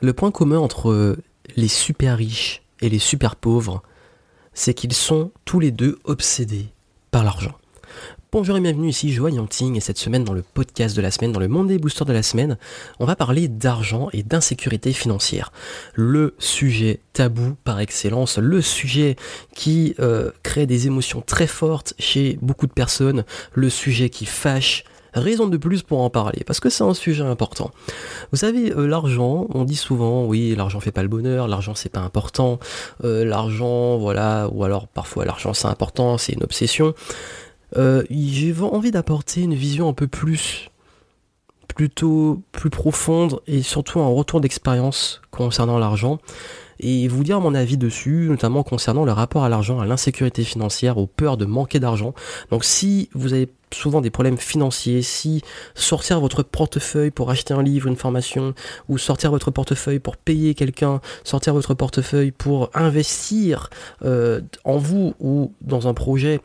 Le point commun entre les super riches et les super pauvres, c'est qu'ils sont tous les deux obsédés par l'argent. Bonjour et bienvenue ici Joanne Yanting et cette semaine dans le podcast de la semaine, dans le monde des boosters de la semaine, on va parler d'argent et d'insécurité financière. Le sujet tabou par excellence, le sujet qui euh, crée des émotions très fortes chez beaucoup de personnes, le sujet qui fâche, raison de plus pour en parler, parce que c'est un sujet important. Vous savez, euh, l'argent, on dit souvent, oui, l'argent fait pas le bonheur, l'argent c'est pas important, euh, l'argent, voilà, ou alors parfois l'argent c'est important, c'est une obsession. Euh, j'ai envie d'apporter une vision un peu plus plutôt plus profonde et surtout un retour d'expérience concernant l'argent et vous dire mon avis dessus, notamment concernant le rapport à l'argent, à l'insécurité financière, aux peurs de manquer d'argent. Donc si vous avez souvent des problèmes financiers, si sortir votre portefeuille pour acheter un livre, une formation, ou sortir votre portefeuille pour payer quelqu'un, sortir votre portefeuille pour investir euh, en vous ou dans un projet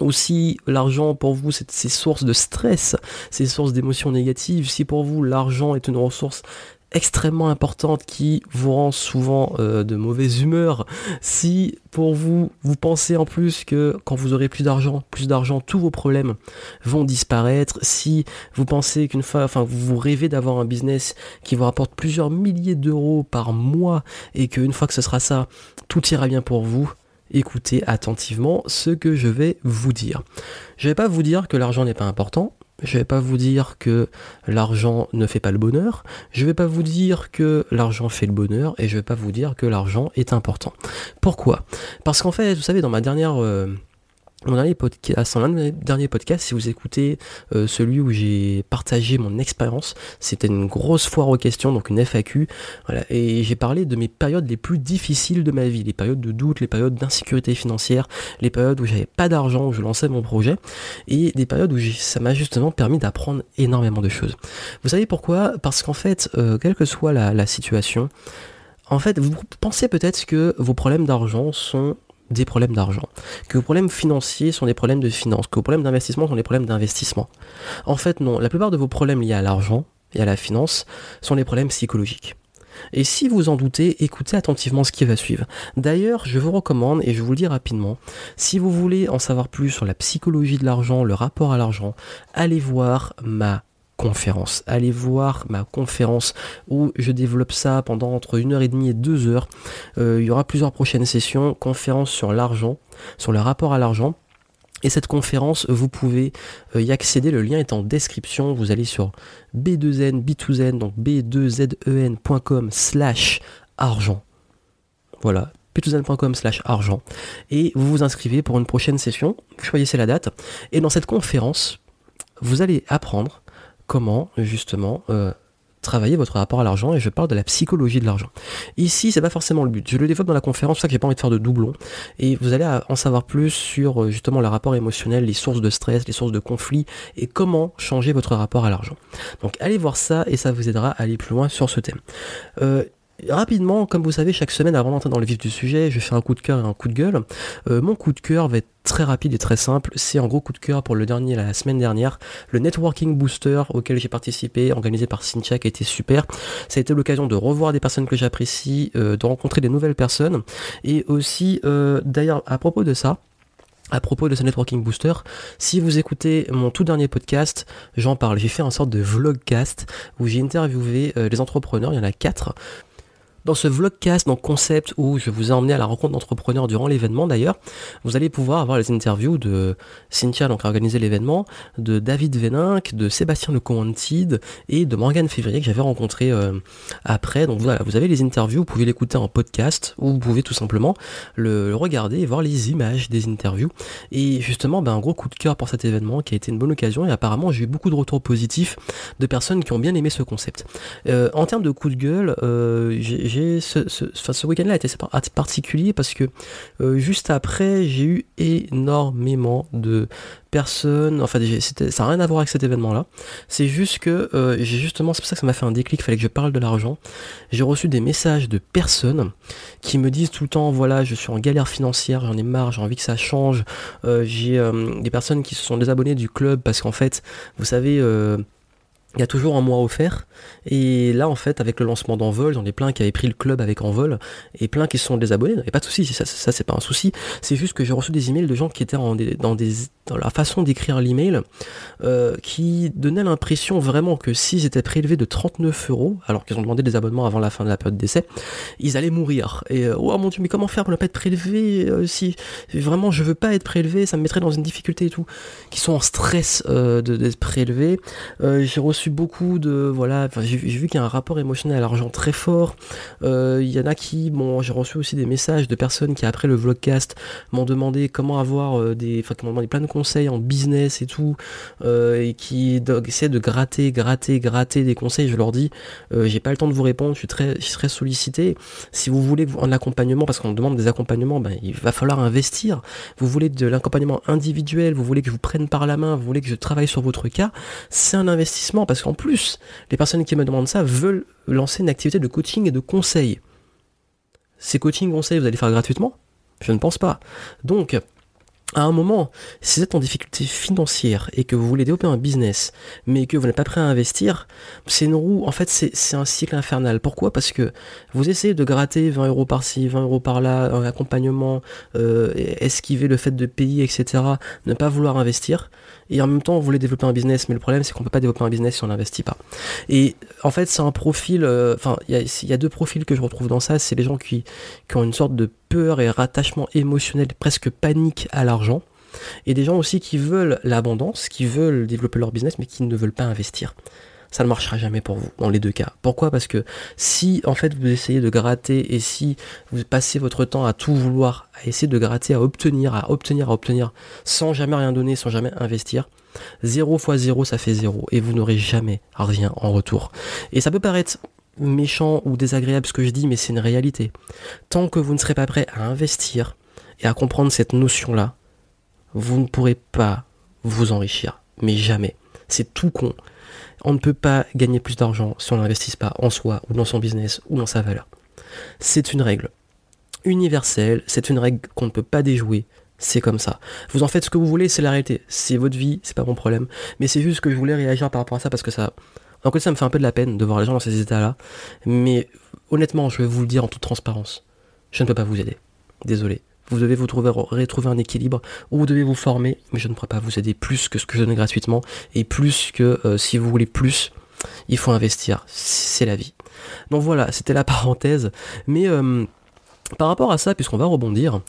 aussi, l'argent pour vous, c'est source de stress, c'est source d'émotions négatives. Si pour vous, l'argent est une ressource extrêmement importante qui vous rend souvent euh, de mauvaise humeur. Si pour vous, vous pensez en plus que quand vous aurez plus d'argent, plus d'argent, tous vos problèmes vont disparaître. Si vous pensez qu'une fois, enfin, vous rêvez d'avoir un business qui vous rapporte plusieurs milliers d'euros par mois et qu'une fois que ce sera ça, tout ira bien pour vous, écoutez attentivement ce que je vais vous dire. Je vais pas vous dire que l'argent n'est pas important, je vais pas vous dire que l'argent ne fait pas le bonheur, je vais pas vous dire que l'argent fait le bonheur et je vais pas vous dire que l'argent est important. Pourquoi? Parce qu'en fait, vous savez, dans ma dernière euh, mon dernier podcast, de mes derniers si vous écoutez euh, celui où j'ai partagé mon expérience, c'était une grosse foire aux questions, donc une FAQ, et j'ai parlé de mes périodes les plus difficiles de ma vie, les périodes de doute, les périodes d'insécurité financière, les périodes où j'avais pas d'argent, où je lançais mon projet, et des périodes où ça m'a justement permis d'apprendre énormément de choses. Vous savez pourquoi? Parce qu'en fait, euh, quelle que soit la situation, en fait, vous pensez peut-être que vos problèmes d'argent sont des problèmes d'argent, que vos problèmes financiers sont des problèmes de finances, que vos problèmes d'investissement sont des problèmes d'investissement. En fait, non, la plupart de vos problèmes liés à l'argent et à la finance sont des problèmes psychologiques. Et si vous en doutez, écoutez attentivement ce qui va suivre. D'ailleurs, je vous recommande, et je vous le dis rapidement, si vous voulez en savoir plus sur la psychologie de l'argent, le rapport à l'argent, allez voir ma conférence. Allez voir ma conférence où je développe ça pendant entre une heure et demie et deux heures. Euh, il y aura plusieurs prochaines sessions, conférence sur l'argent, sur le rapport à l'argent. Et cette conférence, vous pouvez euh, y accéder, le lien est en description, vous allez sur b2n, b2n, donc b2zen.com slash argent. Voilà, b2n.com slash argent. Et vous vous inscrivez pour une prochaine session, choisissez la date. Et dans cette conférence, vous allez apprendre comment justement euh, travailler votre rapport à l'argent et je parle de la psychologie de l'argent. Ici, c'est pas forcément le but. Je le développe dans la conférence, c'est ça que j'ai pas envie de faire de doublons. Et vous allez en savoir plus sur euh, justement le rapport émotionnel, les sources de stress, les sources de conflits et comment changer votre rapport à l'argent. Donc allez voir ça et ça vous aidera à aller plus loin sur ce thème. Euh, Rapidement, comme vous savez, chaque semaine, avant d'entrer dans le vif du sujet, je fais un coup de cœur et un coup de gueule. Euh, mon coup de cœur va être très rapide et très simple. C'est un gros coup de cœur pour le dernier, la semaine dernière, le Networking Booster auquel j'ai participé, organisé par a été super. Ça a été l'occasion de revoir des personnes que j'apprécie, euh, de rencontrer des nouvelles personnes. Et aussi, euh, d'ailleurs, à propos de ça, à propos de ce networking booster, si vous écoutez mon tout dernier podcast, j'en parle. J'ai fait un sorte de vlogcast où j'ai interviewé les entrepreneurs, il y en a quatre, dans ce vlogcast, donc concept où je vous ai emmené à la rencontre d'entrepreneurs durant l'événement d'ailleurs, vous allez pouvoir avoir les interviews de Cynthia, donc a organisé l'événement, de David Véninck, de Sébastien Le Coantide et de Morgane Février que j'avais rencontré euh, après. Donc voilà, vous avez les interviews, vous pouvez l'écouter en podcast ou vous pouvez tout simplement le, regarder et voir les images des interviews. Et justement, ben, un gros coup de cœur pour cet événement qui a été une bonne occasion et apparemment j'ai eu beaucoup de retours positifs de personnes qui ont bien aimé ce concept. Euh, en termes de coup de gueule, euh, j'ai ce, ce, week-end-là a été particulier parce que euh, juste après, j'ai eu énormément de personnes. Enfin, ça n'a rien à voir avec cet événement-là. C'est juste que euh, j'ai justement, c'est pour ça que ça m'a fait un déclic. Fallait que je parle de l'argent. J'ai reçu des messages de personnes qui me disent tout le temps, voilà, je suis en galère financière, j'en ai marre, j'ai envie que ça change. Euh, j'ai des personnes qui se sont désabonnées du club parce qu'en fait, vous savez il y a toujours un mois offert. Et là, en fait, avec le lancement d'Envol, j'en ai plein qui avaient pris le club avec Envol et plein qui se sont désabonnés. A pas de souci, ça, ça c'est pas un souci. C'est juste que j'ai reçu des emails de gens qui étaient dans, des, dans la façon d'écrire l'email euh, qui donnait l'impression vraiment que s'ils étaient prélevés de 39 euros, alors qu'ils ont demandé des abonnements avant la fin de la période d'essai, ils allaient mourir. Et euh, oh mon dieu, mais comment faire pour ne pas être prélevé euh, si vraiment je veux pas être prélevé, ça me mettrait dans une difficulté et tout. Qui sont en stress d'être prélevés. j'ai reçu beaucoup de voilà j'ai vu qu'il y a un rapport émotionnel à l'argent très fort. Euh, il y en a qui bon j'ai reçu aussi des messages de personnes qui après le vlogcast m'ont demandé comment avoir euh, des enfin demandé plein de conseils en business et tout euh, et qui essaient de gratter gratter gratter des conseils. Je leur dis j'ai pas le temps de vous répondre je suis très je sollicité. Si vous voulez un accompagnement parce qu'on demande des accompagnements ben, il va falloir investir. Vous voulez de l'accompagnement individuel vous voulez que je vous prenne par la main vous voulez que je travaille sur votre cas c'est un investissement parce qu'en plus, les personnes qui me demandent ça veulent lancer une activité de coaching et de conseil. Ces coaching conseils, vous allez faire gratuitement Je ne pense pas. Donc, à un moment, si vous êtes en difficulté financière et que vous voulez développer un business, mais que vous n'êtes pas prêt à investir, c'est une roue, en fait, c'est un cycle infernal. Pourquoi? Parce que vous essayez de gratter 20 euros par-ci, 20 euros par-là, un accompagnement, euh, esquiver le fait de payer, etc., ne pas vouloir investir, et en même temps, vous voulez développer un business, mais le problème, c'est qu'on peut pas développer un business si on n'investit pas. Et en fait, c'est un profil, euh, enfin, il y, a deux profils que je retrouve dans ça, c'est les gens qui, qui ont une sorte de peur et rattachement émotionnel, presque panique à l'argent, et des gens aussi qui veulent l'abondance, qui veulent développer leur business, mais qui ne veulent pas investir ça ne marchera jamais pour vous dans les deux cas. Pourquoi? Parce que si en fait vous essayez de gratter et si vous passez votre temps à tout vouloir, à essayer de gratter, à obtenir, à obtenir, à obtenir, sans jamais rien donner, sans jamais investir, 0 fois 0 ça fait 0 et vous n'aurez jamais rien en retour. Et ça peut paraître méchant ou désagréable ce que je dis, mais c'est une réalité. Tant que vous ne serez pas prêt à investir et à comprendre cette notion-là, vous ne pourrez pas vous enrichir. Mais jamais. C'est tout con on ne peut pas gagner plus d'argent si on n'investit pas en soi ou dans son business ou dans sa valeur. C'est une règle universelle, c'est une règle qu'on ne peut pas déjouer, c'est comme ça. Vous en faites ce que vous voulez, c'est la réalité. C'est votre vie, c'est pas mon problème. Mais c'est juste que je voulais réagir par rapport à ça parce que ça. En ça me fait un peu de la peine de voir les gens dans ces états-là. Mais honnêtement, je vais vous le dire en toute transparence. Je ne peux pas vous aider. Désolé. Vous devez vous trouver, retrouver un équilibre ou vous devez vous former, mais je ne pourrais pas vous aider plus que ce que je donne gratuitement et plus que euh, si vous voulez plus, il faut investir. C'est la vie. Donc voilà, c'était la parenthèse. Mais euh, par rapport à ça, puisqu'on va rebondir,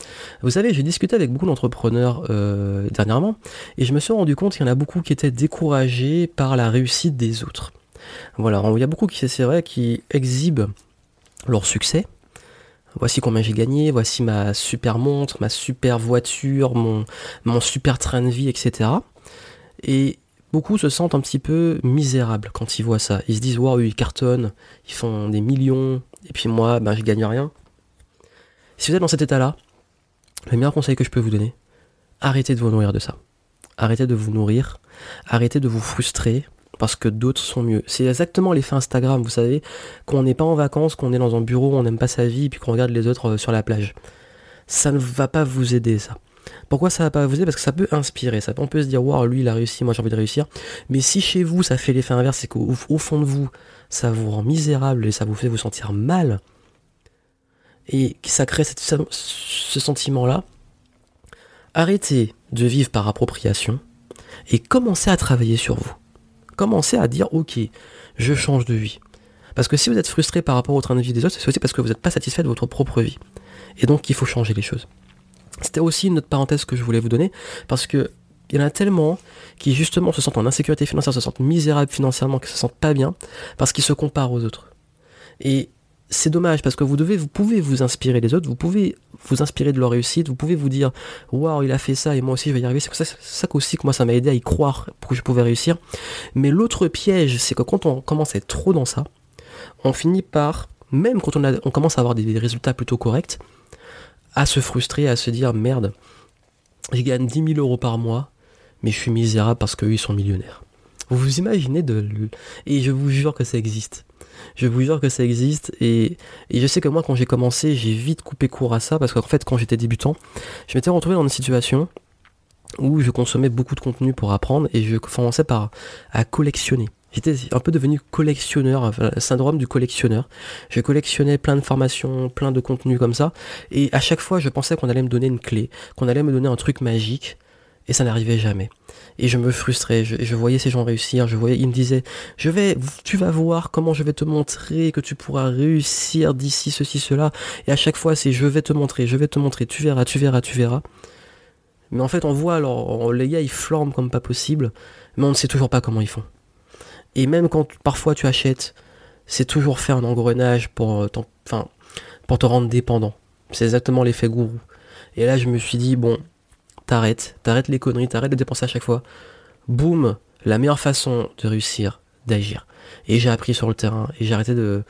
vous savez, j'ai discuté avec beaucoup d'entrepreneurs euh, dernièrement et je me suis rendu compte qu'il y en a beaucoup qui étaient découragés par la réussite des autres. Voilà, il y a beaucoup qui, c'est vrai, qui exhibent leur succès, voici combien j'ai gagné, voici ma super montre, ma super voiture, mon, super train de vie, etc. Et beaucoup se sentent un petit peu misérables quand ils voient ça. Ils se disent, waouh, ils cartonnent, ils font des millions, et puis moi, ben, je gagne rien. Si vous êtes dans cet état-là, le meilleur conseil que je peux vous donner, arrêtez de vous nourrir de ça. Arrêtez de vous nourrir, arrêtez de vous frustrer, parce que d'autres sont mieux. C'est exactement l'effet Instagram, vous savez, qu'on n'est pas en vacances, qu'on est dans un bureau, on n'aime pas sa vie, et puis qu'on regarde les autres euh, sur la plage. Ça ne va pas vous aider, ça. Pourquoi ça va pas vous aider? Parce que ça peut inspirer. Ça, on peut se dire, waouh, lui il a réussi, moi j'ai envie de réussir. Mais si chez vous ça fait l'effet inverse, c'est qu'au fond de vous, ça vous rend misérable et ça vous fait vous sentir mal, et ça crée ce sentiment-là, arrêtez de vivre par appropriation et commencez à travailler sur vous commencez à dire ok, je change de vie. Parce que si vous êtes frustré par rapport au train de vie des autres, c'est aussi parce que vous n'êtes pas satisfait de votre propre vie. Et donc il faut changer les choses. C'était aussi une autre parenthèse que je voulais vous donner, parce que il y en a tellement qui justement se sentent en insécurité financière, se sentent misérables financièrement, qui se sentent pas bien, parce qu'ils se comparent aux autres. Et c'est dommage parce que vous devez, vous pouvez vous inspirer des autres, vous pouvez vous inspirer de leur réussite, vous pouvez vous dire waouh il a fait ça et moi aussi je vais y arriver. C'est ça, ça aussi que moi ça m'a aidé à y croire pour que je pouvais réussir. Mais l'autre piège, c'est que quand on commence à être trop dans ça, on finit par, même quand on, commence à avoir des résultats plutôt corrects, à se frustrer, à se dire merde, je gagne 10 000 euros par mois, mais je suis misérable parce qu'eux ils sont millionnaires. Vous vous imaginez de... Et je vous jure que ça existe. Je vous jure que ça existe et, je sais que moi quand j'ai commencé j'ai vite coupé court à ça parce qu'en fait quand j'étais débutant je m'étais retrouvé dans une situation où je consommais beaucoup de contenu pour apprendre et je commençais par à collectionner. J'étais un peu devenu collectionneur, syndrome du collectionneur. Je collectionnais plein de formations, plein de contenus comme ça, et à chaque fois je pensais qu'on allait me donner une clé, qu'on allait me donner un truc magique, et ça n'arrivait jamais. Et je me frustrais, je, voyais ces gens réussir, je voyais, ils me disaient, je vais, tu vas voir comment je vais te montrer que tu pourras réussir d'ici ceci, cela. Et à chaque fois, c'est je vais te montrer, je vais te montrer, tu verras, tu verras, tu verras. Mais en fait, on voit, alors, les gars, ils flambent comme pas possible, mais on ne sait toujours pas comment ils font. Et même quand parfois tu achètes, c'est toujours faire un engrenage pour, euh, enfin, pour te rendre dépendant. C'est exactement l'effet gourou. Et là, je me suis dit, bon, t'arrêtes, t'arrêtes les conneries, t'arrêtes de dépenser à chaque fois. Boum, la meilleure façon de réussir, d'agir. Et j'ai appris sur le terrain, et j'ai arrêté de,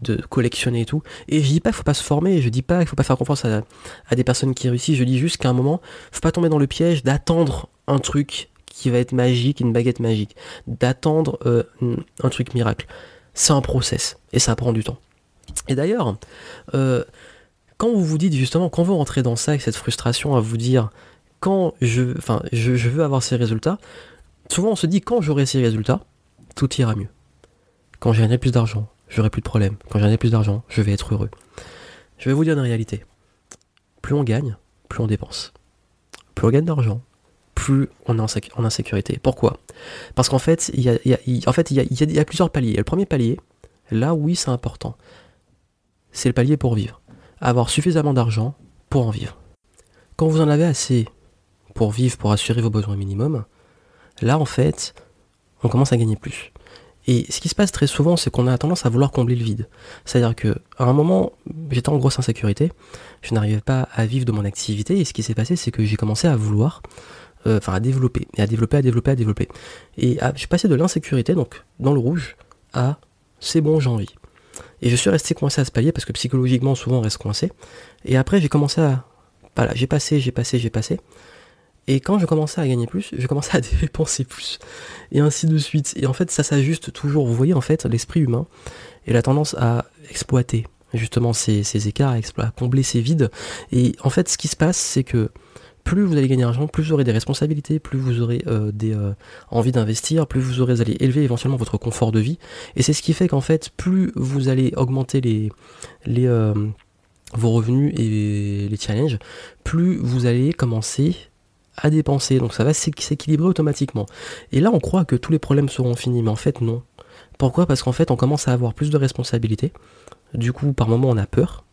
de collectionner et tout. Et je dis pas qu'il faut pas se former, je dis pas qu'il faut pas faire confiance à, à, des personnes qui réussissent, je dis juste qu'à un moment, faut pas tomber dans le piège d'attendre un truc qui va être magique, une baguette magique, d'attendre euh, un truc miracle. C'est un process, et ça prend du temps. Et d'ailleurs, euh, quand vous vous dites justement, quand vous rentrez dans ça, avec cette frustration à vous dire, quand je, enfin, je, veux avoir ces résultats, souvent on se dit quand j'aurai ces résultats, tout ira mieux. Quand j'ai plus d'argent, j'aurai plus de problèmes. Quand j'ai plus d'argent, je vais être heureux. Je vais vous dire une réalité. Plus on gagne, plus on dépense. Plus on gagne d'argent, plus on est en, insécurité. Pourquoi? Parce qu'en fait, il y a, en fait, il y a plusieurs paliers. Le premier palier, là oui c'est important, c'est le palier pour vivre. Avoir suffisamment d'argent pour en vivre. Quand vous en avez assez pour vivre, pour assurer vos besoins minimums, là en fait, on commence à gagner plus. Et ce qui se passe très souvent, c'est qu'on a tendance à vouloir combler le vide. C'est-à-dire que à un moment, j'étais en grosse insécurité, je n'arrivais pas à vivre de mon activité, et ce qui s'est passé, c'est que j'ai commencé à vouloir, euh, enfin à développer, et à développer, à développer, à développer. Et je suis passé de l'insécurité, donc dans le rouge, à c'est bon, j'ai envie. Et je suis resté coincé à ce palier parce que psychologiquement, souvent, on reste coincé. Et après, j'ai commencé à. Voilà, j'ai passé, j'ai passé, j'ai passé. Et quand je commençais à gagner plus, je commençais à dépenser plus. Et ainsi de suite. Et en fait, ça s'ajuste toujours. Vous voyez, en fait, l'esprit humain et la tendance à exploiter justement ces, écarts, à, combler ces vides. Et en fait, ce qui se passe, c'est que plus vous allez gagner d'argent, plus vous aurez des responsabilités, plus vous aurez euh, des euh, envie d'investir, plus vous aurez allez élever éventuellement votre confort de vie. Et c'est ce qui fait qu'en fait, plus vous allez augmenter les, les euh, vos revenus et les challenges, plus vous allez commencer à dépenser, donc ça va s'équilibrer automatiquement. Et là, on croit que tous les problèmes seront finis, mais en fait, non. Pourquoi? Parce qu'en fait, on commence à avoir plus de responsabilités. Du coup, par moment, on a peur.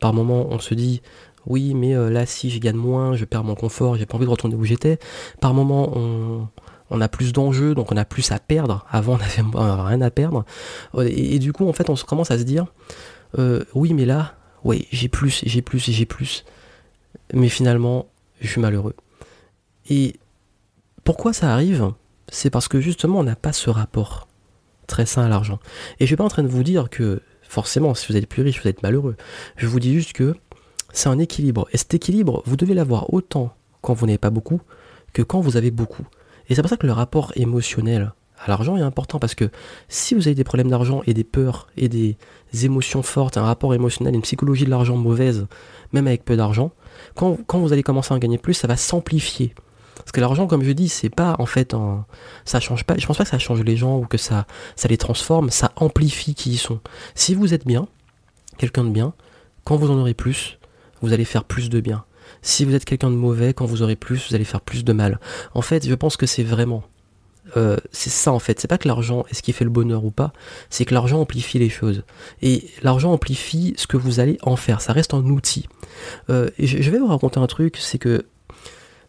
Par moment, on se dit, oui, mais euh, là, si je gagne moins, je perds mon confort, j'ai pas envie de retourner où j'étais. Par moment, on, a plus d'enjeux, donc on a plus à perdre. Avant, on avait, rien à perdre. Et, du coup, en fait, on commence à se dire, euh, oui, mais là, oui, j'ai plus, j'ai plus, j'ai plus. Mais finalement, je suis malheureux. Et pourquoi ça arrive? C'est parce que justement on n'a pas ce rapport très sain à l'argent. Et je suis pas en train de vous dire que forcément si vous êtes plus riche vous êtes malheureux. Je vous dis juste que c'est un équilibre. Et cet équilibre, vous devez l'avoir autant quand vous n'avez pas beaucoup que quand vous avez beaucoup. Et c'est pour ça que le rapport émotionnel à l'argent est important parce que si vous avez des problèmes d'argent et des peurs et des émotions fortes, un rapport émotionnel, une psychologie de l'argent mauvaise, même avec peu d'argent, quand, quand, vous allez commencer à en gagner plus, ça va s'amplifier. Parce que l'argent, comme je dis, c'est pas en fait un... ça change pas. Je pense pas que ça change les gens ou que ça, ça les transforme, ça amplifie qui ils sont. Si vous êtes bien, quelqu'un de bien, quand vous en aurez plus, vous allez faire plus de bien. Si vous êtes quelqu'un de mauvais, quand vous aurez plus, vous allez faire plus de mal. En fait, je pense que c'est vraiment. Euh, c'est ça en fait, c'est pas que l'argent est ce qui fait le bonheur ou pas, c'est que l'argent amplifie les choses. Et l'argent amplifie ce que vous allez en faire, ça reste un outil. Euh, je vais vous raconter un truc, c'est que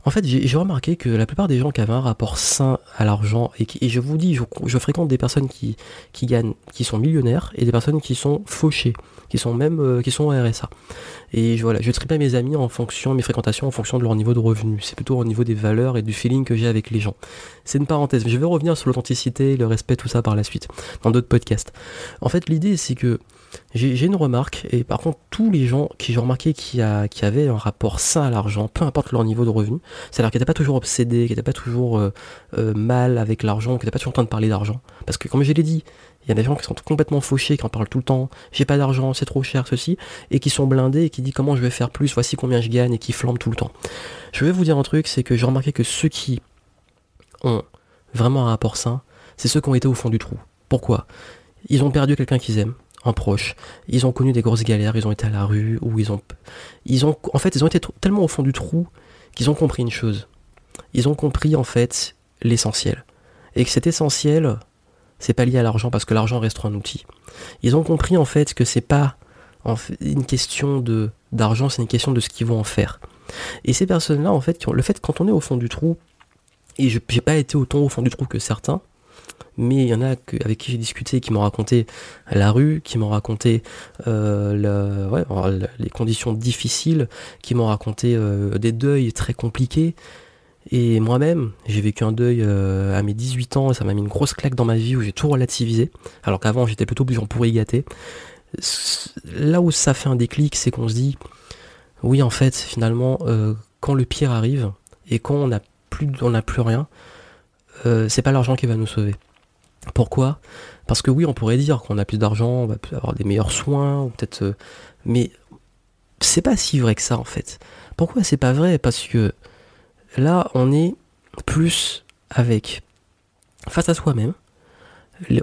en fait, j'ai remarqué que la plupart des gens qui avaient un rapport sain à l'argent, et, je vous dis, je, fréquente des personnes qui, qui gagnent, qui sont millionnaires, et des personnes qui sont fauchées, qui sont même, euh, qui sont RSA. Et je, voilà, je tripe mes amis en fonction, mes fréquentations en fonction de leur niveau de revenu. C'est plutôt au niveau des valeurs et du feeling que j'ai avec les gens. C'est une parenthèse. Je vais revenir sur l'authenticité, le respect, tout ça par la suite, dans d'autres podcasts. En fait, l'idée, c'est que j'ai une remarque, et par contre, tous les gens qui j'ai remarqué qui, a, qui avaient un rapport sain à l'argent, peu importe leur niveau de revenu, c'est-à-dire qu'ils n'étaient pas toujours obsédés, qu'ils n'étaient pas toujours euh, euh, mal avec l'argent, qu'ils n'étaient pas toujours en train de parler d'argent. Parce que, comme je l'ai dit, il y a des gens qui sont complètement fauchés, qui en parlent tout le temps, j'ai pas d'argent, c'est trop cher, ceci, et qui sont blindés et qui disent comment je vais faire plus, voici combien je gagne, et qui flambent tout le temps. Je vais vous dire un truc, c'est que j'ai remarqué que ceux qui ont vraiment un rapport sain, c'est ceux qui ont été au fond du trou. Pourquoi? Ils ont perdu quelqu'un qu'ils aiment, un proche. Ils ont connu des grosses galères, ils ont été à la rue, ou ils ont, ils ont, en fait, ils ont été tellement au fond du trou qu'ils ont compris une chose. Ils ont compris en fait l'essentiel, et que cet essentiel, c'est pas lié à l'argent parce que l'argent reste un outil. Ils ont compris en fait que c'est pas une question de d'argent, c'est une question de ce qu'ils vont en faire. Et ces personnes-là, en fait, le fait quand on est au fond du trou, et je n'ai pas été autant au fond du trou que certains, mais il y en a avec qui j'ai discuté qui m'ont raconté la rue, qui m'ont raconté euh, les conditions difficiles, qui m'ont raconté euh, des deuils très compliqués. Et moi-même, j'ai vécu un deuil euh, à mes 18 ans, et ça m'a mis une grosse claque dans ma vie où j'ai tout relativisé, alors qu'avant j'étais plutôt plus en pourri gâté. Là où ça fait un déclic, c'est qu'on se dit, oui en fait, finalement, quand le pire arrive, et quand on n'a plus, rien, c'est pas l'argent qui va nous sauver. Pourquoi? Parce que oui, on pourrait dire qu'on a plus d'argent, on va avoir des meilleurs soins, ou peut-être. Euh, mais c'est pas si vrai que ça en fait. Pourquoi c'est pas vrai? Parce que là, on est plus avec face à soi-même.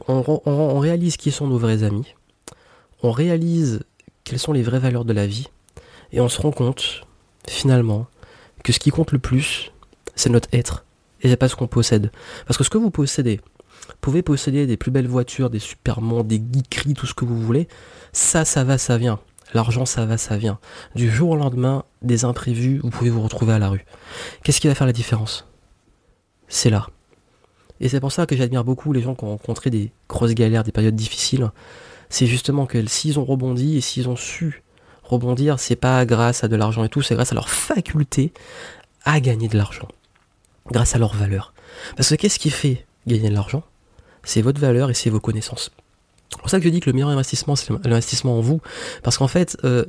On, réalise qui sont nos vrais amis. On réalise quelles sont les vraies valeurs de la vie. Et on se rend compte, finalement, que ce qui compte le plus, c'est notre être. Et c'est pas ce qu'on possède. Parce que ce que vous possédez, pouvez posséder des plus belles voitures, des supermans, des geekeries, tout ce que vous voulez. Ça, ça va, ça vient. L'argent, ça va, ça vient. Du jour au lendemain, des imprévus, vous pouvez vous retrouver à la rue. Qu'est-ce qui va faire la différence? C'est là. Et c'est pour ça que j'admire beaucoup les gens qui ont rencontré des grosses galères, des périodes difficiles. C'est justement que s'ils ont rebondi et s'ils ont su rebondir, c'est pas grâce à de l'argent et tout, c'est grâce à leur faculté à gagner de l'argent. Grâce à leur valeur. Parce que qu'est-ce qui fait gagner de l'argent? C'est votre valeur et c'est vos connaissances. C'est pour ça que je dis que le meilleur investissement, c'est l'investissement en vous. Parce qu'en fait, euh,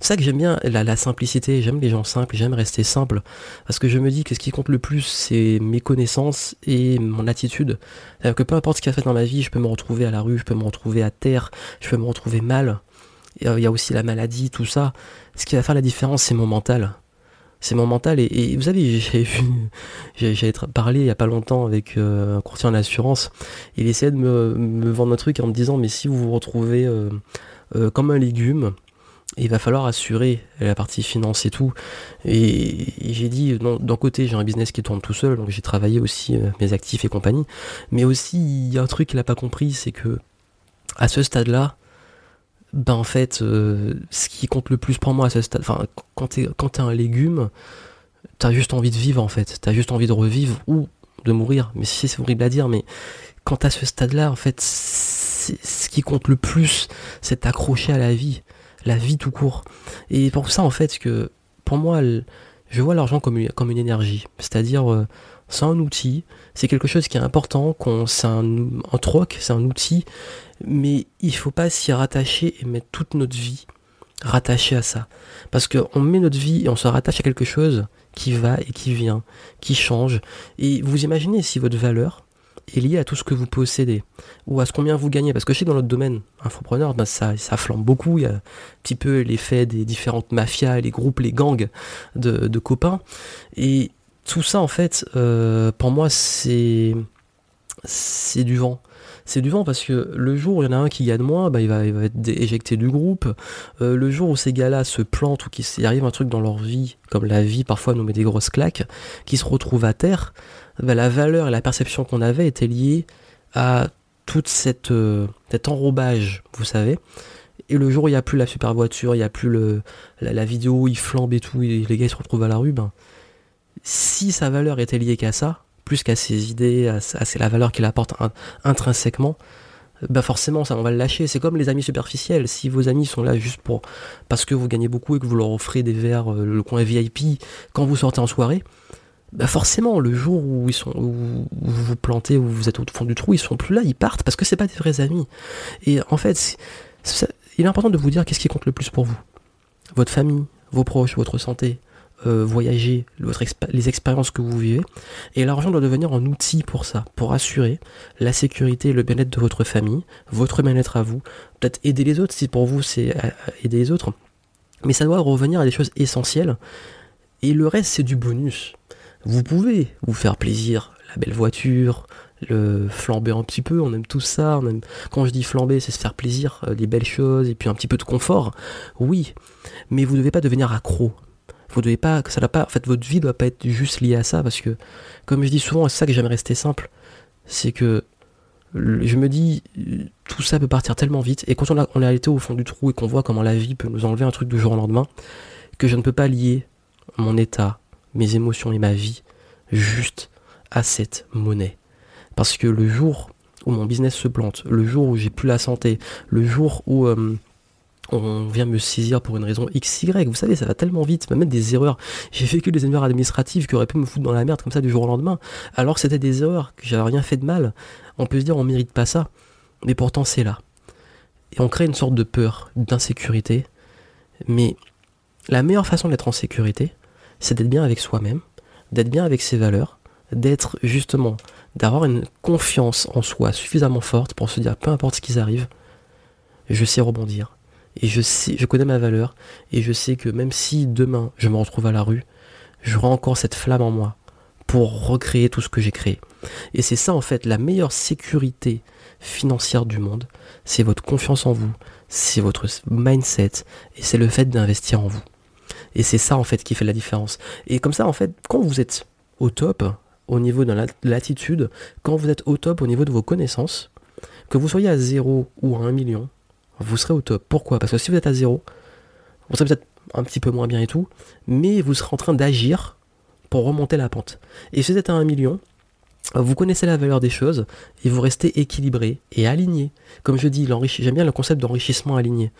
c'est ça que j'aime bien, la, simplicité, j'aime les gens simples, j'aime rester simple. Parce que je me dis que ce qui compte le plus, c'est mes connaissances et mon attitude. C'est-à-dire que peu importe ce qu'il a fait dans ma vie, je peux me retrouver à la rue, je peux me retrouver à terre, je peux me retrouver mal. Il y a aussi la maladie, tout ça. Ce qui va faire la différence, c'est mon mental c'est mon mental. Et, vous savez, j'ai vu, parlé il y a pas longtemps avec euh, un courtier en assurance. Il essayait de me, vendre un truc en me disant, mais si vous vous retrouvez euh, euh, comme un légume, il va falloir assurer la partie finance et tout. Et, j'ai dit, d'un côté, j'ai un business qui tourne tout seul, donc j'ai travaillé aussi mes actifs et compagnie. Mais aussi, il y a un truc qu'il n'a pas compris, c'est que à ce stade-là, ben en fait, euh, ce qui compte le plus pour moi à ce stade, enfin, quand t'es quand un légume, t'as juste envie de vivre en fait, t'as juste envie de revivre ou de mourir. Mais si c'est horrible à dire, mais quand à ce stade-là, en fait, ce qui compte le plus, c'est t'accrocher à la vie, la vie tout court. Et pour ça, en fait, que pour moi, je vois l'argent comme une, comme une énergie, c'est-à-dire euh, c'est un outil, c'est quelque chose qui est important, qu'on, c'est un, troc, c'est un outil, mais il faut pas s'y rattacher et mettre toute notre vie rattachée à ça. Parce qu'on met notre vie et on se rattache à quelque chose qui va et qui vient, qui change. Et vous imaginez si votre valeur est liée à tout ce que vous possédez, ou à ce combien vous gagnez. Parce que je sais que dans notre domaine, infopreneur, ben ça, ça flambe beaucoup. Il y a un petit peu l'effet des différentes mafias, les groupes, les gangs de, copains. Et tout ça, en fait, euh, pour moi, c'est du vent c'est du vent parce que le jour où il y en a un qui gagne moins, bah, il, va, être éjecté du groupe. Euh, le jour où ces gars-là se plantent ou qu'il arrive un truc dans leur vie, comme la vie parfois nous met des grosses claques, qui se retrouvent à terre, bah, la valeur et la perception qu'on avait étaient liées à cette, euh, cet enrobage, vous savez. Et le jour où il n'y a plus la super voiture, il n'y a plus le, la, vidéo, il flambe et tout, les gars se retrouvent à la rue, ben, si sa valeur était liée qu'à ça, plus qu'à ses idées, à, la valeur qu'il apporte intrinsèquement, bah forcément ça on va le lâcher. C'est comme les amis superficiels. Si vos amis sont là juste pour parce que vous gagnez beaucoup et que vous leur offrez des verres, euh, le coin VIP quand vous sortez en soirée, bah forcément le jour où ils sont où vous vous plantez, où vous êtes au fond du trou, ils sont plus là, ils partent parce que c'est pas des vrais amis. Et en fait, il est important de vous dire qu'est-ce qui compte le plus pour vous. Votre famille, vos proches, votre santé, euh, voyager, les expériences que vous vivez. Et l'argent doit devenir un outil pour ça, pour assurer la sécurité et le bien-être de votre famille, votre bien-être à vous, peut-être aider les autres si pour vous c'est euh, aider les autres. Mais ça doit revenir à des choses essentielles. Et le reste c'est du bonus. Vous pouvez vous faire plaisir, la belle voiture, le flamber un petit peu, on aime tout ça, on aime... quand je dis flamber, c'est se faire plaisir, euh, des belles choses, et puis un petit peu de confort, oui, mais vous ne devez pas devenir accro. Vous devez pas, ça pas, en fait, votre vie doit pas être juste liée à ça, parce que, comme je dis souvent, c'est ça que j'aime rester simple, c'est que je me dis, tout ça peut partir tellement vite, et quand on, a, on est été au fond du trou et qu'on voit comment la vie peut nous enlever un truc du jour au lendemain, que je ne peux pas lier mon état, mes émotions et ma vie juste à cette monnaie. Parce que le jour où mon business se plante, le jour où j'ai plus la santé, le jour où euh, on vient me saisir pour une raison XY, vous savez, ça va tellement vite, même des erreurs. J'ai vécu des erreurs administratives qui auraient pu me foutre dans la merde comme ça du jour au lendemain, alors que c'était des erreurs, que j'avais rien fait de mal. On peut se dire on mérite pas ça, mais pourtant c'est là. Et on crée une sorte de peur, d'insécurité. Mais la meilleure façon d'être en sécurité, c'est d'être bien avec soi-même, d'être bien avec ses valeurs, d'être justement, d'avoir une confiance en soi suffisamment forte pour se dire peu importe ce qui arrive, je sais rebondir. Et je sais, je connais ma valeur, et je sais que même si demain je me retrouve à la rue, j'aurai encore cette flamme en moi pour recréer tout ce que j'ai créé. Et c'est ça en fait la meilleure sécurité financière du monde, c'est votre confiance en vous, c'est votre mindset, et c'est le fait d'investir en vous. Et c'est ça en fait qui fait la différence. Et comme ça en fait, quand vous êtes au top, au niveau de l'attitude, quand vous êtes au top au niveau de vos connaissances, que vous soyez à 0 ou à 1 million, vous serez au top. Pourquoi? Parce que si vous êtes à 0, vous serez peut-être un petit peu moins bien et tout, mais vous serez en train d'agir pour remonter la pente. Et si vous êtes à 1 million, vous connaissez la valeur des choses et vous restez équilibré et aligné. Comme je dis, j'aime bien le concept d'enrichissement aligné.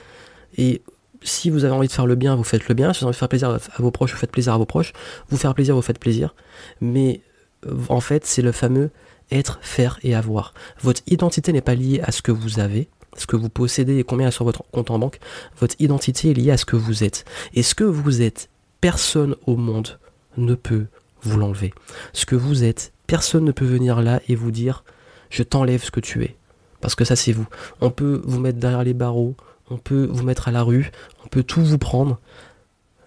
Et si vous avez envie de faire le bien, vous faites le bien. Si vous avez envie de faire plaisir à vos proches, vous faites plaisir à vos proches. Vous faire plaisir, vous faites plaisir. Mais euh, en fait, c'est le fameux être, faire et avoir. Votre identité n'est pas liée à ce que vous avez, ce que vous possédez et combien est sur votre compte en banque. Votre identité est liée à ce que vous êtes. Et ce que vous êtes, personne au monde ne peut vous l'enlever. Ce que vous êtes, personne ne peut venir là et vous dire je t'enlève ce que tu es. Parce que ça c'est vous. On peut vous mettre derrière les barreaux, on peut vous mettre à la rue, on peut tout vous prendre,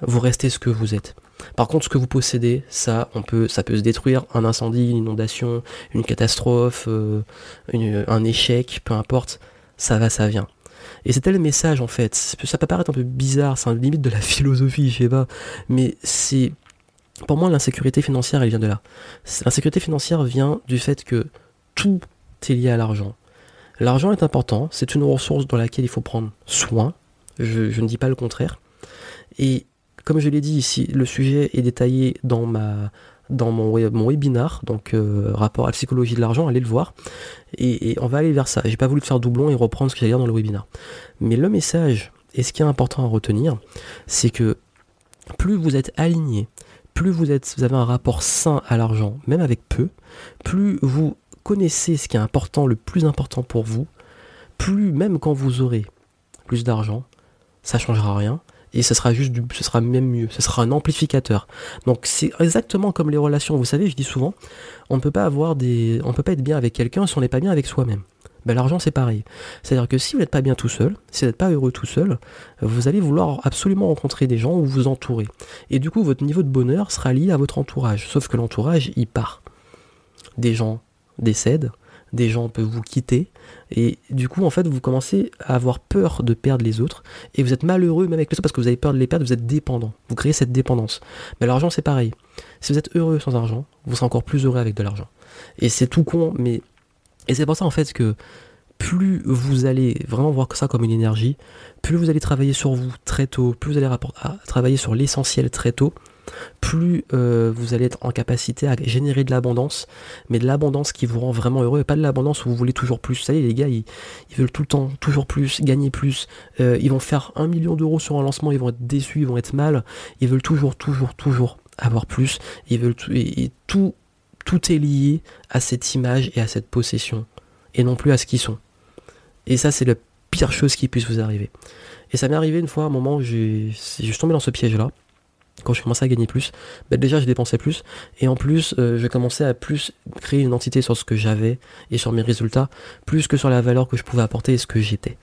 vous restez ce que vous êtes. Par contre, ce que vous possédez, ça, on peut, ça peut se détruire, un incendie, une inondation, une catastrophe, euh, un échec, peu importe, ça va, ça vient. Et c'était le message en fait. Ça peut paraître un peu bizarre, c'est limite de la philosophie, je sais pas, mais c'est pour moi l'insécurité financière, elle vient de là. L'insécurité financière vient du fait que tout est lié à l'argent. L'argent est important, c'est une ressource dans laquelle il faut prendre soin, je, ne dis pas le contraire. Et comme je l'ai dit ici, le sujet est détaillé dans, ma, dans mon, mon webinar, donc euh, rapport à la psychologie de l'argent, allez le voir. Et, on va aller vers ça. J'ai pas voulu faire doublon et reprendre ce que j'ai dire dans le webinar. Mais le message, et ce qui est important à retenir, c'est que plus vous êtes aligné, plus vous, vous avez un rapport sain à l'argent, même avec peu, plus vous connaissez ce qui est important, le plus important pour vous, plus même quand vous aurez plus d'argent, ça changera rien et ce sera juste du, ce sera même mieux, ce sera un amplificateur. Donc c'est exactement comme les relations, vous savez, je dis souvent, on ne peut pas avoir des on peut pas être bien avec quelqu'un si on n'est pas bien avec soi-même. Ben, l'argent c'est pareil. C'est-à-dire que si vous n'êtes pas bien tout seul, si vous n'êtes pas heureux tout seul, vous allez vouloir absolument rencontrer des gens ou vous entourer. Et du coup, votre niveau de bonheur sera lié à votre entourage. Sauf que l'entourage, il part. Des gens décèdent, des gens peuvent vous quitter, et du coup, en fait, vous commencez à avoir peur de perdre les autres, et vous êtes malheureux même avec les autres parce que vous avez peur de les perdre, vous êtes dépendant, vous créez cette dépendance. Mais l'argent, c'est pareil. Si vous êtes heureux sans argent, vous serez encore plus heureux avec de l'argent. Et c'est tout con, mais... Et c'est pour ça, en fait, que plus vous allez vraiment voir ça comme une énergie, plus vous allez travailler sur vous très tôt, plus vous allez travailler sur l'essentiel très tôt, plus euh, vous allez être en capacité à générer de l'abondance, mais de l'abondance qui vous rend vraiment heureux, et pas de l'abondance où vous voulez toujours plus. Vous savez, les gars, ils, veulent tout le temps toujours plus, gagner plus. Euh, ils vont faire un million d'euros sur un lancement, ils vont être déçus, ils vont être mal. Ils veulent toujours, toujours, toujours avoir plus. Ils veulent tout, et, tout, tout est lié à cette image et à cette possession, et non plus à ce qu'ils sont. Et ça, c'est la pire chose qui puisse vous arriver. Et ça m'est arrivé une fois, à un moment je suis tombé dans ce piège-là quand je commençais à gagner plus, bah déjà je dépensais plus et en plus euh, je commençais à plus créer une identité sur ce que j'avais et sur mes résultats plus que sur la valeur que je pouvais apporter et ce que j'étais.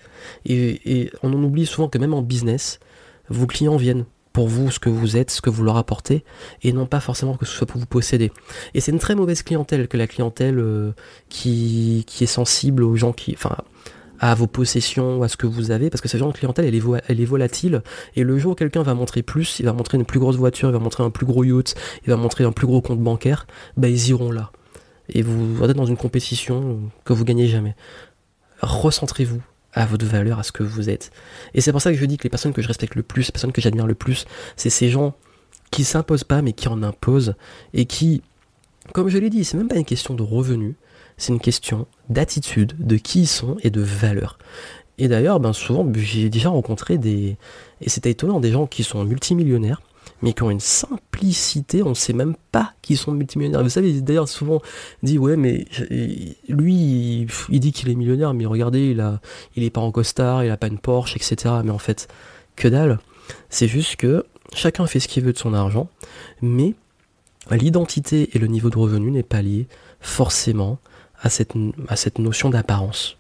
Et, on en oublie souvent que même en business, vos clients viennent pour vous ce que vous êtes, ce que vous leur apportez, et non pas forcément que ce soit pour vous posséder. Et c'est une très mauvaise clientèle que la clientèle euh, qui, est sensible aux gens qui, à vos possessions, à ce que vous avez, parce que ce genre de clientèle, elle est, est volatile, et le jour où quelqu'un va montrer plus, il va montrer une plus grosse voiture, il va montrer un plus gros yacht, il va montrer un plus gros compte bancaire, bah ils iront là. Et vous êtes dans une compétition que vous gagnez jamais. Recentrez-vous à votre valeur, à ce que vous êtes. Et c'est pour ça que je dis que les personnes que je respecte le plus, les personnes que j'admire le plus, c'est ces gens qui s'imposent pas mais qui en imposent et qui, comme je l'ai dit, c'est même pas une question de revenus, c'est une question d'attitude, de qui ils sont et de valeur. Et d'ailleurs, ben souvent, j'ai déjà rencontré des, et c'était étonnant, des gens qui sont multimillionnaires, mais qui ont une simplicité, on ne sait même pas qu'ils sont multimillionnaires. Vous savez, d'ailleurs, souvent dit, ouais, mais lui, il, dit qu'il est millionnaire, mais regardez, il a, il est pas en costard, il a pas une Porsche, etc. Mais en fait, que dalle. C'est juste que chacun fait ce qu'il veut de son argent, mais l'identité et le niveau de revenu n'est pas lié forcément à cette, notion d'apparence.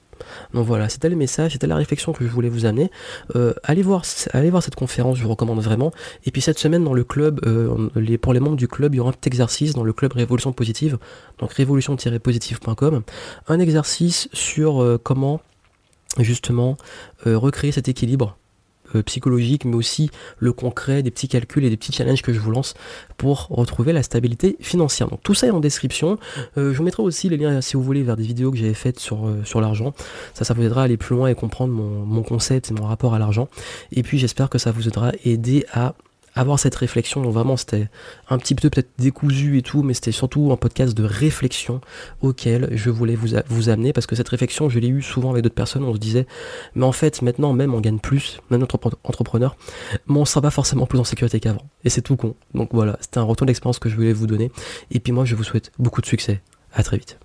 Donc voilà, c'était le message, c'était la réflexion que je voulais vous amener. Euh, allez, voir, cette conférence, je vous recommande vraiment. Et puis cette semaine dans le club, euh, pour les membres du club, il y aura un petit exercice dans le club Révolution Positive, donc révolution-positive.com, un exercice sur euh, comment justement recréer cet équilibre euh, psychologique, mais aussi le concret, des petits calculs et des petits challenges que je vous lance pour retrouver la stabilité financière. Donc tout ça est en description. Euh, je vous mettrai aussi les liens, si vous voulez, vers des vidéos que j'avais faites sur, euh, sur l'argent. Ça, ça vous aidera à aller plus loin et comprendre mon, mon concept et mon rapport à l'argent. Et puis j'espère que ça vous aidera à aider à avoir cette réflexion. Donc vraiment, c'était un petit peu peut-être décousu et tout, mais c'était surtout un podcast de réflexion auquel je voulais vous, amener parce que cette réflexion, je l'ai eu souvent avec d'autres personnes. On se disait, mais en fait, maintenant même, on gagne plus, même notre entrepreneur, mais on sera pas forcément plus en sécurité qu'avant. Et c'est tout con. Donc voilà, c'était un retour d'expérience que je voulais vous donner. Et puis moi, je vous souhaite beaucoup de succès. À très vite.